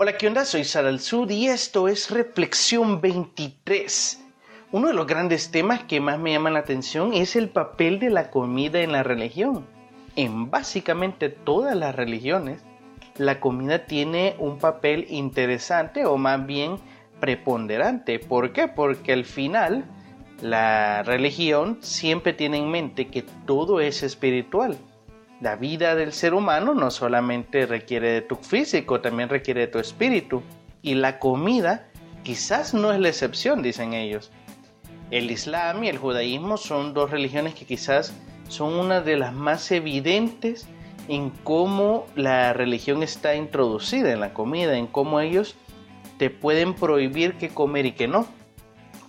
Hola, ¿qué onda? Soy Sara al Sud y esto es Reflexión 23. Uno de los grandes temas que más me llaman la atención es el papel de la comida en la religión. En básicamente todas las religiones, la comida tiene un papel interesante o más bien preponderante. ¿Por qué? Porque al final la religión siempre tiene en mente que todo es espiritual la vida del ser humano no solamente requiere de tu físico, también requiere de tu espíritu. Y la comida quizás no es la excepción, dicen ellos. El Islam y el judaísmo son dos religiones que quizás son una de las más evidentes en cómo la religión está introducida en la comida, en cómo ellos te pueden prohibir qué comer y qué no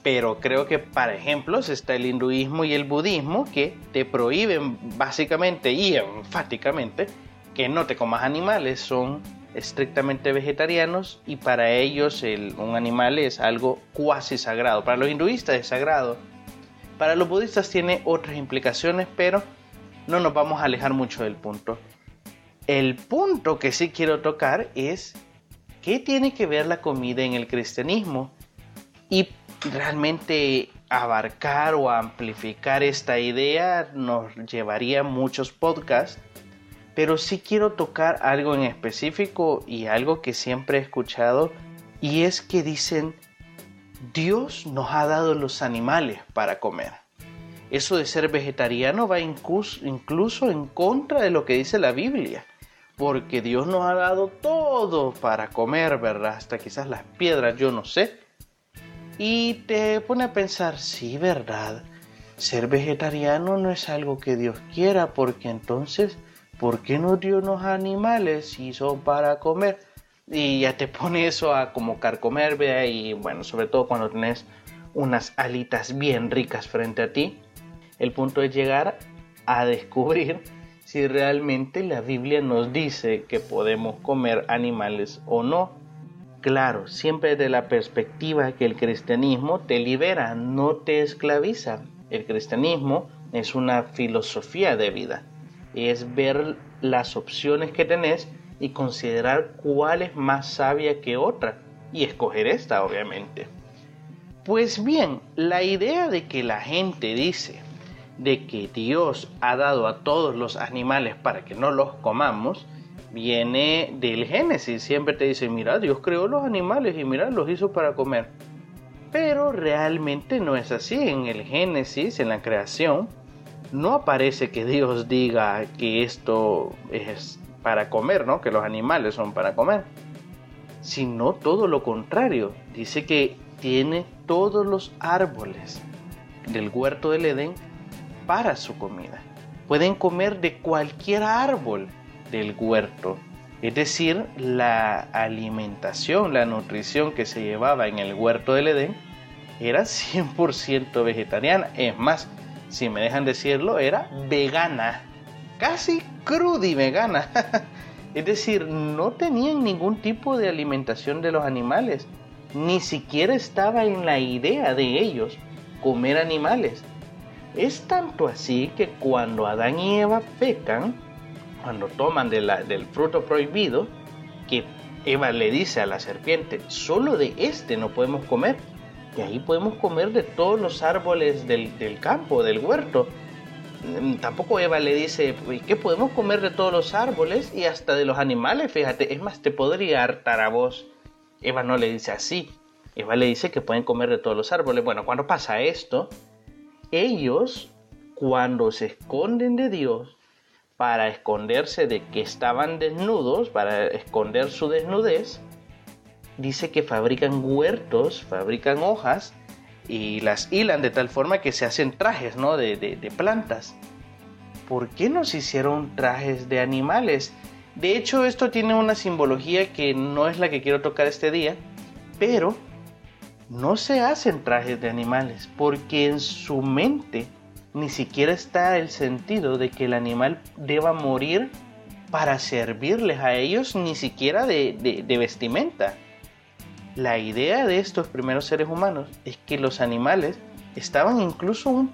pero creo que para ejemplos está el hinduismo y el budismo que te prohíben básicamente y enfáticamente que no te comas animales, son estrictamente vegetarianos y para ellos un animal es algo cuasi sagrado. Para los hinduistas es sagrado. Para los budistas tiene otras implicaciones, pero no nos vamos a alejar mucho del punto. El punto que sí quiero tocar es qué tiene que ver la comida en el cristianismo y realmente abarcar o amplificar esta idea nos llevaría muchos podcasts, pero sí quiero tocar algo en específico y algo que siempre he escuchado y es que dicen Dios nos ha dado los animales para comer. Eso de ser vegetariano va incluso, en contra de lo que dice la Biblia porque Dios nos ha dado todo para comer, ¿verdad? Hasta quizás las piedras, yo no sé y te pone a pensar, sí, verdad, ser vegetariano no es algo que Dios quiera, porque entonces, ¿por qué no dio unos animales si son para comer? Y ya te pone eso a como carcomer, vea, y bueno, sobre todo cuando tenés unas alitas bien ricas frente a ti, el punto es llegar a descubrir si realmente la Biblia nos dice que podemos comer animales o no. Claro, siempre de la perspectiva que el cristianismo te libera, no te esclaviza. El cristianismo es una filosofía de vida, es ver las opciones que tenés y considerar cuál es más sabia que otra y escoger esta, obviamente. Pues bien, la idea de que la gente dice de que Dios ha dado a todos los animales para que no los comamos, viene del Génesis. Siempre te dice, mira, Dios creó los animales y mira, los hizo para comer. Pero realmente no es así. En el Génesis, en la creación, no aparece que Dios diga que esto es para comer, ¿no? Que los animales son para comer. Sino todo lo contrario. Dice que tiene todos los árboles del huerto del Edén para su comida. Pueden comer de cualquier árbol del huerto. Es decir, la alimentación, la nutrición que se llevaba en el huerto del Edén era 100% vegetariana. Es más, si me dejan decirlo, era vegana. Casi cruda y vegana. es decir, no tenían ningún tipo de alimentación de los animales. Ni siquiera estaba en la idea de ellos comer animales. Es tanto así que cuando Adán y Eva pecan, cuando toman del fruto prohibido, que Eva le dice a la serpiente, solo de este no podemos comer, y ahí podemos comer de todos los árboles del, del campo, del huerto. Mm, tampoco Eva le dice, ¿qué podemos comer de todos los árboles y hasta de los animales? Fíjate, es más, te podría hartar a vos. Eva no le dice así. Eva le dice que pueden comer de todos los árboles. Bueno, cuando pasa esto, ellos, cuando se esconden de Dios, para esconderse de que estaban desnudos, para esconder su desnudez, dice que fabrican huertos, fabrican hojas y las hilan de tal forma que se hacen trajes ¿no? de, de plantas. ¿Por qué no se hicieron trajes de animales? De hecho, esto tiene una simbología que no es la que quiero tocar este día, pero no se hacen trajes de animales porque en su mente ni siquiera está el sentido de que el animal deba morir para servirles a ellos, ni siquiera de, vestimenta. La idea de estos primeros seres humanos es que los animales estaban incluso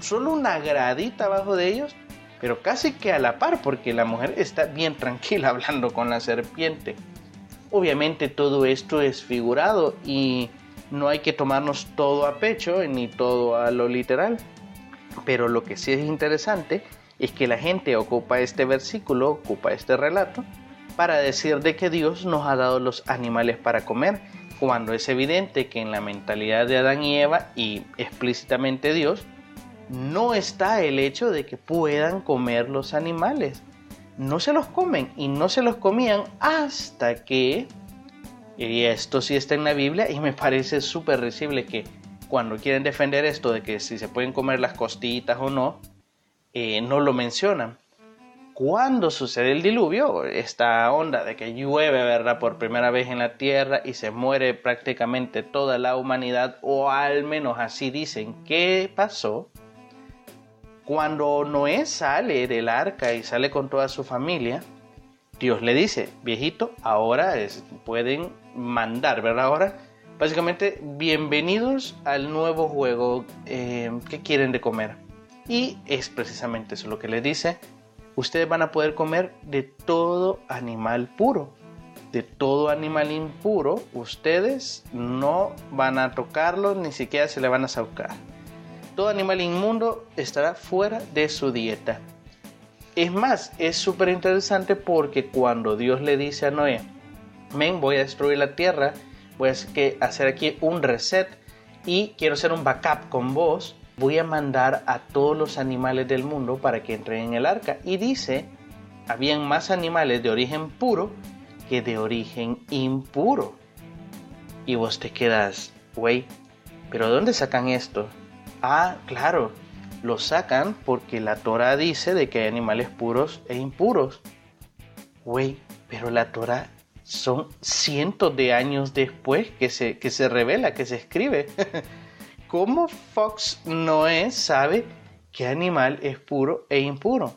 solo una gradita abajo de ellos, pero casi que a la par, porque la mujer está bien tranquila hablando con la serpiente. Obviamente todo esto es figurado y no hay que tomarnos todo a pecho ni todo a lo literal. Pero lo que sí es interesante es que la gente ocupa este versículo, ocupa este relato, para decir de que Dios nos ha dado los animales para comer, cuando es evidente que en la mentalidad de Adán y Eva y explícitamente Dios, no está el hecho de que puedan comer los animales. No se los comen y no se los comían hasta que, y esto sí está en la Biblia y me parece súper risible que cuando quieren defender esto de que si se pueden comer las costitas o no, eh, no lo mencionan. Cuando sucede el diluvio, esta onda de que llueve, ¿verdad? Por primera vez en la tierra y se muere prácticamente toda la humanidad, o al menos así dicen, ¿qué pasó? Cuando Noé sale del arca y sale con toda su familia, Dios le dice, viejito, ahora pueden mandar, ¿verdad? Ahora, básicamente, bienvenidos al nuevo juego eh, que quieren de comer. Y es precisamente eso lo que le dice, ustedes van a poder comer de todo animal puro. De todo animal impuro, ustedes no van a tocarlo, ni siquiera se le van a sacar todo animal inmundo estará fuera de su dieta. Es más, es súper interesante porque cuando Dios le dice a Noé, men, voy a destruir la tierra, voy a hacer aquí un reset y quiero hacer un backup con vos, voy a mandar a todos los animales del mundo para que entren en el arca. Y dice, habían más animales de origen puro que de origen impuro. Y vos te quedas, güey, pero ¿dónde sacan esto? Ah, claro, lo sacan porque la Torah dice de que hay animales puros e impuros. Güey, pero la Torah son cientos de años después que se, que se revela, que se escribe. ¿Cómo Fox Noé sabe qué animal es puro e impuro?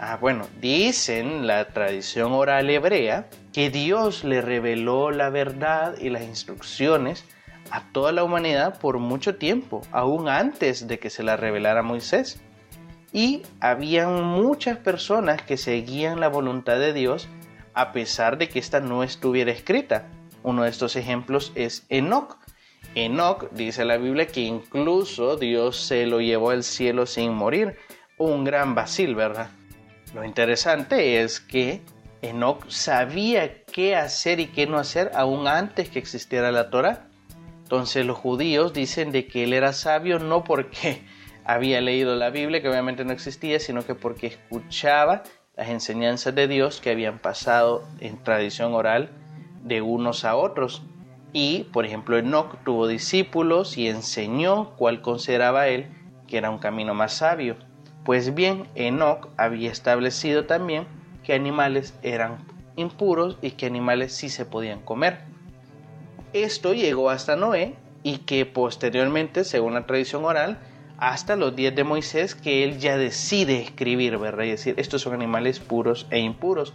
Ah, bueno, dicen la tradición oral hebrea que Dios le reveló la verdad y las instrucciones a toda la humanidad por mucho tiempo, aún antes de que se la revelara Moisés. Y habían muchas personas que seguían la voluntad de Dios a pesar de que ésta no estuviera escrita. Uno de estos ejemplos es Enoch. Enoch dice la Biblia que incluso Dios se lo llevó al cielo sin morir. Un gran vacil, ¿verdad? Lo interesante es que Enoch sabía qué hacer y qué no hacer aún antes que existiera la Torah. Entonces los judíos dicen de que él era sabio no porque había leído la Biblia, que obviamente no existía, sino que porque escuchaba las enseñanzas de Dios que habían pasado en tradición oral de unos a otros. Y, por ejemplo, Enoch tuvo discípulos y enseñó cuál consideraba él que era un camino más sabio. Pues bien, Enoch había establecido también que animales eran impuros y que animales sí se podían comer. Esto llegó hasta Noé y que posteriormente, según la tradición oral, hasta los días de Moisés, que él ya decide escribir, ¿verdad? Y decir, estos son animales puros e impuros.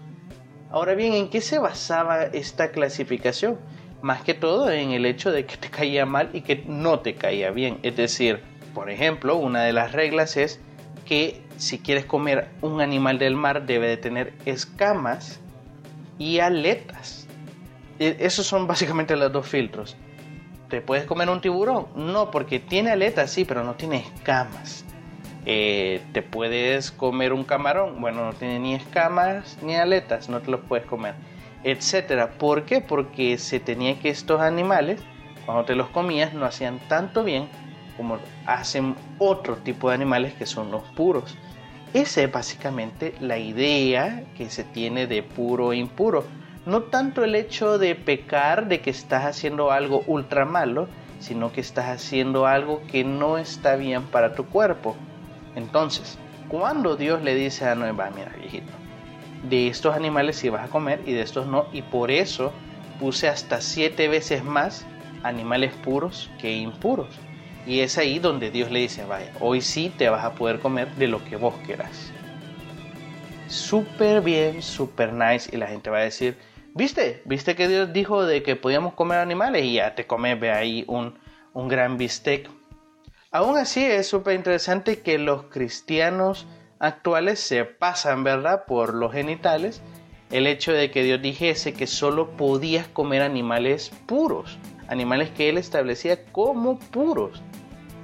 Ahora bien, ¿en qué se basaba esta clasificación? Más que todo en el hecho de que te caía mal y que no te caía bien. Es decir, por ejemplo, una de las reglas es que si quieres comer un animal del mar debe de tener escamas y aletas. E, esos son básicamente los dos filtros. ¿Te puedes comer un tiburón? No, porque tiene aletas, sí, pero no tiene escamas. Eh, ¿Te puedes comer un camarón? Bueno, no tiene ni escamas ni aletas, no te los puedes comer. Etcétera. ¿Por qué? Porque se tenía que estos animales, cuando te los comías, no hacían tanto bien como hacen otro tipo de animales que son los puros. Esa es básicamente la idea que se tiene de puro e impuro no tanto el hecho de pecar, de que estás haciendo algo ultra malo, sino que estás haciendo algo que no está bien para tu cuerpo. Entonces, cuando Dios le dice a Noé, va, mira, viejito, de estos animales sí vas a comer y de estos no, y por eso puse hasta siete veces más animales puros que impuros. Y es ahí donde Dios le dice, vaya, hoy sí te vas a poder comer de lo que vos quieras. Súper bien, súper nice. Y la gente va a decir, ¿Viste? ¿Viste que Dios dijo de que podíamos comer animales? Y ya te comes, ve ahí un, un gran bistec. Aún así es súper interesante que los cristianos actuales se pasan, ¿verdad?, por los genitales el hecho de que Dios dijese que solo podías comer animales puros, animales que Él establecía como puros.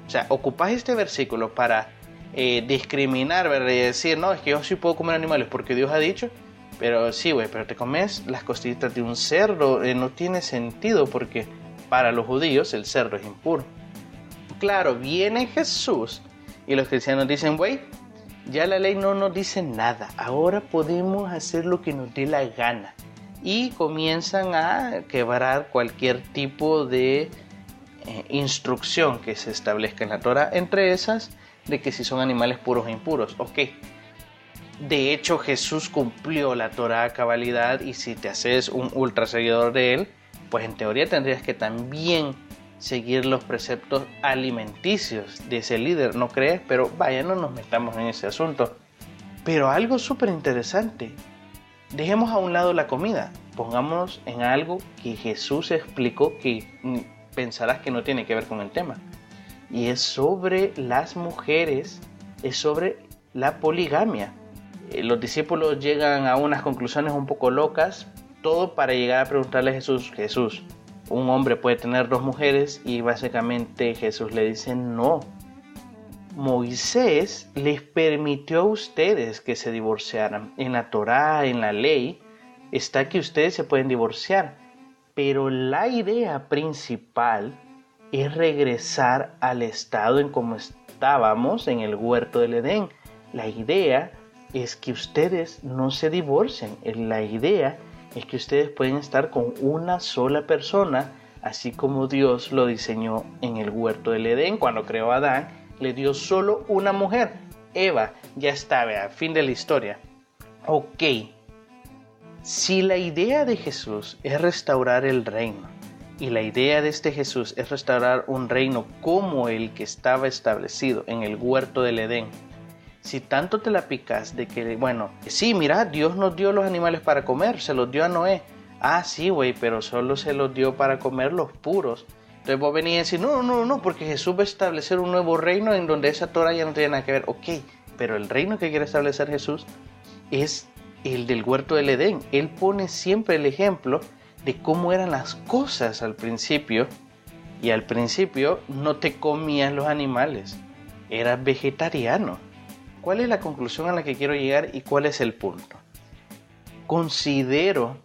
O sea, ocupas este versículo para eh, discriminar, ¿verdad? Y decir, no, es que yo sí puedo comer animales porque Dios ha dicho, pero sí, güey, pero te comes las costillitas de un cerdo, eh, no tiene sentido porque para los judíos el cerdo es impuro. Claro, viene Jesús y los cristianos dicen, güey, ya la ley no nos dice nada, ahora podemos hacer lo que nos dé la gana. Y comienzan a quebrar cualquier tipo de eh, instrucción que se establezca en la Torah, entre esas de que si son animales puros e impuros. Ok, de hecho Jesús cumplió la Torah a cabalidad y si te haces un ultra seguidor de él, pues en teoría tendrías que también seguir los preceptos alimenticios de ese líder, ¿no crees? Pero vaya, no nos metamos en ese asunto. Pero algo súper interesante, dejemos a un lado la comida, pongámonos en algo que Jesús explicó que pensarás que no tiene que ver con el tema. Y es sobre las mujeres, es sobre la poligamia. Eh, los discípulos llegan a unas conclusiones un poco locas, todo para llegar a preguntarle a Jesús, Jesús, un hombre puede tener dos mujeres y básicamente Jesús le dice no. Moisés les permitió a ustedes que se divorciaran. En la Torá, en la ley, está que ustedes se pueden divorciar. Pero la idea principal es regresar al estado en como estábamos en el huerto del Edén. La idea es que ustedes no se divorcien. La idea es que ustedes pueden estar con una sola persona, así como Dios lo diseñó en el huerto del Edén cuando creó a Adán, le dio solo una mujer, Eva, ya está, a fin de la historia. Ok, si la idea de Jesús es restaurar el reino, y la idea de este Jesús es restaurar un reino como el que estaba establecido en el huerto del Edén, si tanto te la picas de que, bueno, sí, mira, Dios nos dio los animales para comer, se los dio a Noé. Ah, sí, güey, pero solo se los dio para comer los puros. Entonces vos venís a decir, no, no, no, porque Jesús va a establecer un nuevo reino en donde esa Torah ya no tiene nada que ver. Ok, pero el reino que quiere establecer Jesús es el del huerto del Edén. Él pone siempre el ejemplo de cómo eran las cosas al principio. Y al principio no te comías los animales, eras vegetariano. ¿Cuál es la conclusión a la que quiero llegar y cuál es el punto? Considero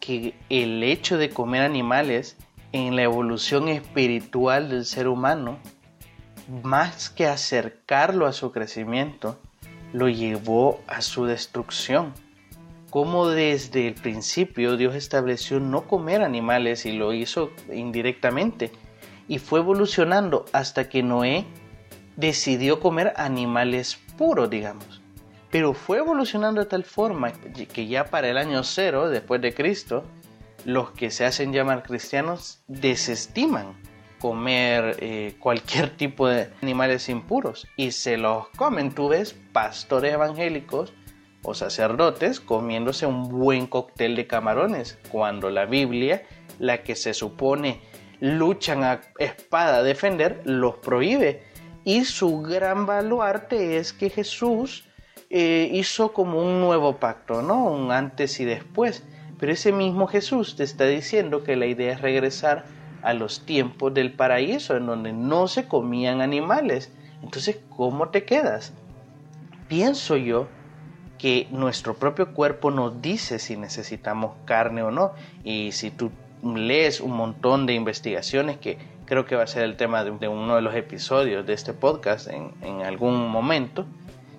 que el hecho de comer animales en la evolución espiritual del ser humano, más que acercarlo a su crecimiento, lo llevó a su destrucción. Como desde el principio Dios estableció no comer animales y lo hizo indirectamente, y fue evolucionando hasta que Noé decidió comer animales puros, digamos. Pero fue evolucionando de tal forma que ya para el año cero, después de Cristo, los que se hacen llamar cristianos desestiman comer eh, cualquier tipo de animales impuros y se los comen. Tú ves pastores evangélicos o sacerdotes comiéndose un buen cóctel de camarones, cuando la Biblia, la que se supone luchan a espada a defender, los prohíbe y su gran baluarte es que Jesús eh, hizo como un nuevo pacto, ¿no? Un antes y después. Pero ese mismo Jesús te está diciendo que la idea es regresar a los tiempos del paraíso, en donde no se comían animales. Entonces, ¿cómo te quedas? Pienso yo que nuestro propio cuerpo nos dice si necesitamos carne o no. Y si tú lees un montón de investigaciones que creo que va a ser el tema de, uno de los episodios de este podcast en, algún momento.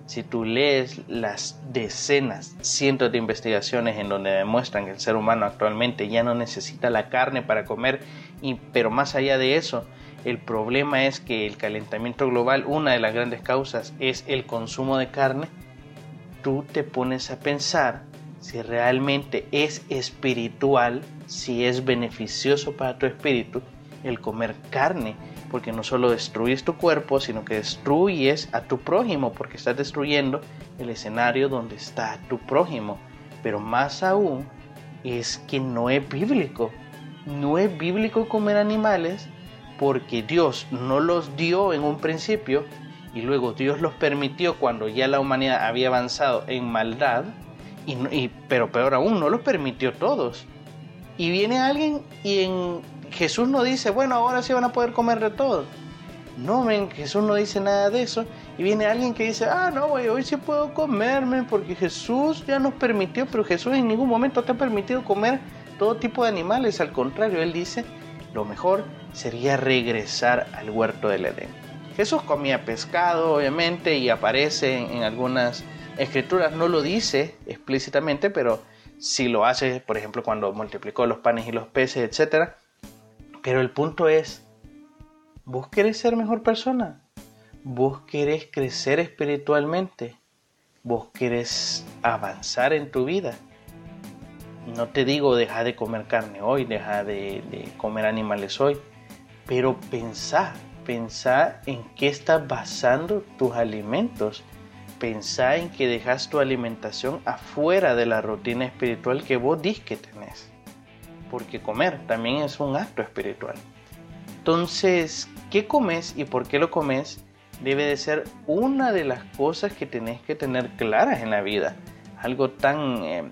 Si tú lees las decenas, cientos de investigaciones en donde demuestran que el ser humano actualmente ya no necesita la carne para comer, y, pero más allá de eso, el problema es que el calentamiento global, una de las grandes causas es el consumo de carne, tú te pones a pensar si realmente es espiritual, si es beneficioso para tu espíritu el comer carne, porque no solo destruyes tu cuerpo, sino que destruyes a tu prójimo, porque estás destruyendo el escenario donde está tu prójimo. Pero más aún es que no es bíblico. No es bíblico comer animales porque Dios no los dio en un principio y luego Dios los permitió cuando ya la humanidad había avanzado en maldad Y, pero peor aún, no los permitió todos. Y viene alguien y en Jesús no dice, bueno, ahora sí van a poder comer de todo. No, ven, Jesús no dice nada de eso. Y viene alguien que dice, ah, no, güey, hoy sí puedo comerme porque Jesús ya nos permitió, pero Jesús en ningún momento te ha permitido comer todo tipo de animales. Al contrario, Él dice, lo mejor sería regresar al huerto del Edén. Jesús comía pescado, obviamente, y aparece en, algunas escrituras, no lo dice explícitamente, pero sí lo hace, por ejemplo, cuando multiplicó los panes y los peces, etc. Pero el punto es, ¿vos querés ser mejor persona? vos querés crecer espiritualmente, vos querés avanzar en tu vida. No te digo deja de comer carne hoy, deja de, comer animales hoy, pero pensá, pensá en qué estás basando tus alimentos. Pensá en que dejas tu alimentación afuera de la rutina espiritual que vos dis que tenés. Porque comer también es un acto espiritual. Entonces, ¿qué comes y por qué lo comes? debe de ser una de las cosas que tenés que tener claras en la vida. Algo tan eh,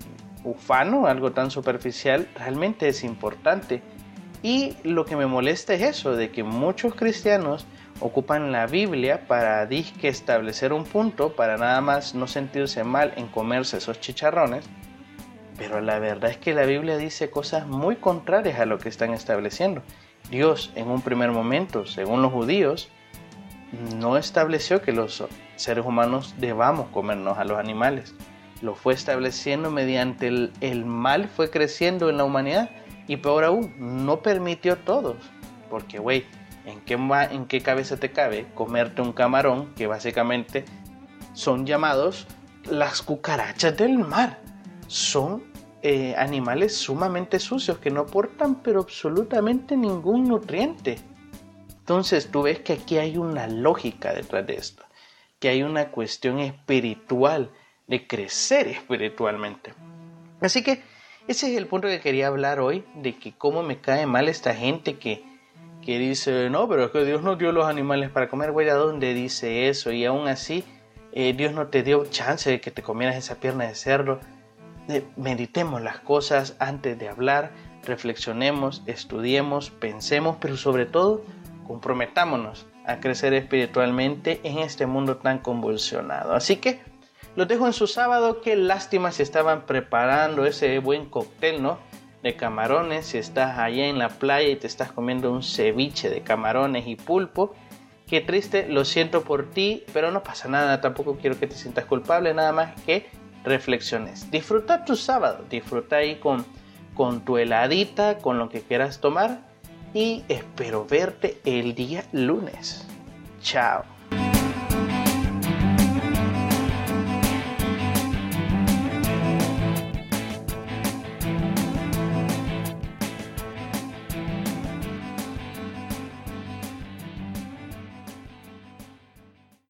ufano, algo tan superficial, realmente es importante. Y lo que me molesta es eso, de que muchos cristianos ocupan la Biblia para disque establecer un punto, para nada más no sentirse mal en comerse esos chicharrones. Pero la verdad es que la Biblia dice cosas muy contrarias a lo que están estableciendo. Dios en un primer momento, según los judíos, no estableció que los seres humanos debamos comernos a los animales. Lo fue estableciendo mediante el, mal fue creciendo en la humanidad y peor aún, no permitió todos. Porque, güey, ¿en qué, ¿en qué cabeza te cabe comerte un camarón que básicamente son llamados las cucarachas del mar? Son eh, animales sumamente sucios que no aportan pero absolutamente ningún nutriente. Entonces tú ves que aquí hay una lógica detrás de esto, que hay una cuestión espiritual, de crecer espiritualmente. Así que ese es el punto que quería hablar hoy, de que cómo me cae mal esta gente que, que dice, no, pero es que Dios no dio los animales para comer, güey, ¿a dónde dice eso? Y aún así, eh, Dios no te dio chance de que te comieras esa pierna de cerdo. Meditemos las cosas antes de hablar, reflexionemos, estudiemos, pensemos, pero sobre todo, comprometámonos a crecer espiritualmente en este mundo tan convulsionado. Así que los dejo en su sábado. Qué lástima si estaban preparando ese buen cóctel, ¿no? De camarones. Si estás allá en la playa y te estás comiendo un ceviche de camarones y pulpo. Qué triste, lo siento por ti, pero no pasa nada. Tampoco quiero que te sientas culpable, nada más que reflexiones. Disfruta tu sábado, disfruta ahí con, con tu heladita, con lo que quieras tomar y espero verte el día lunes. Chao.